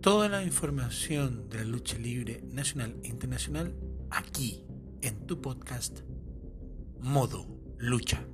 toda la información de la lucha libre nacional e internacional aquí en tu podcast Modo Lucha.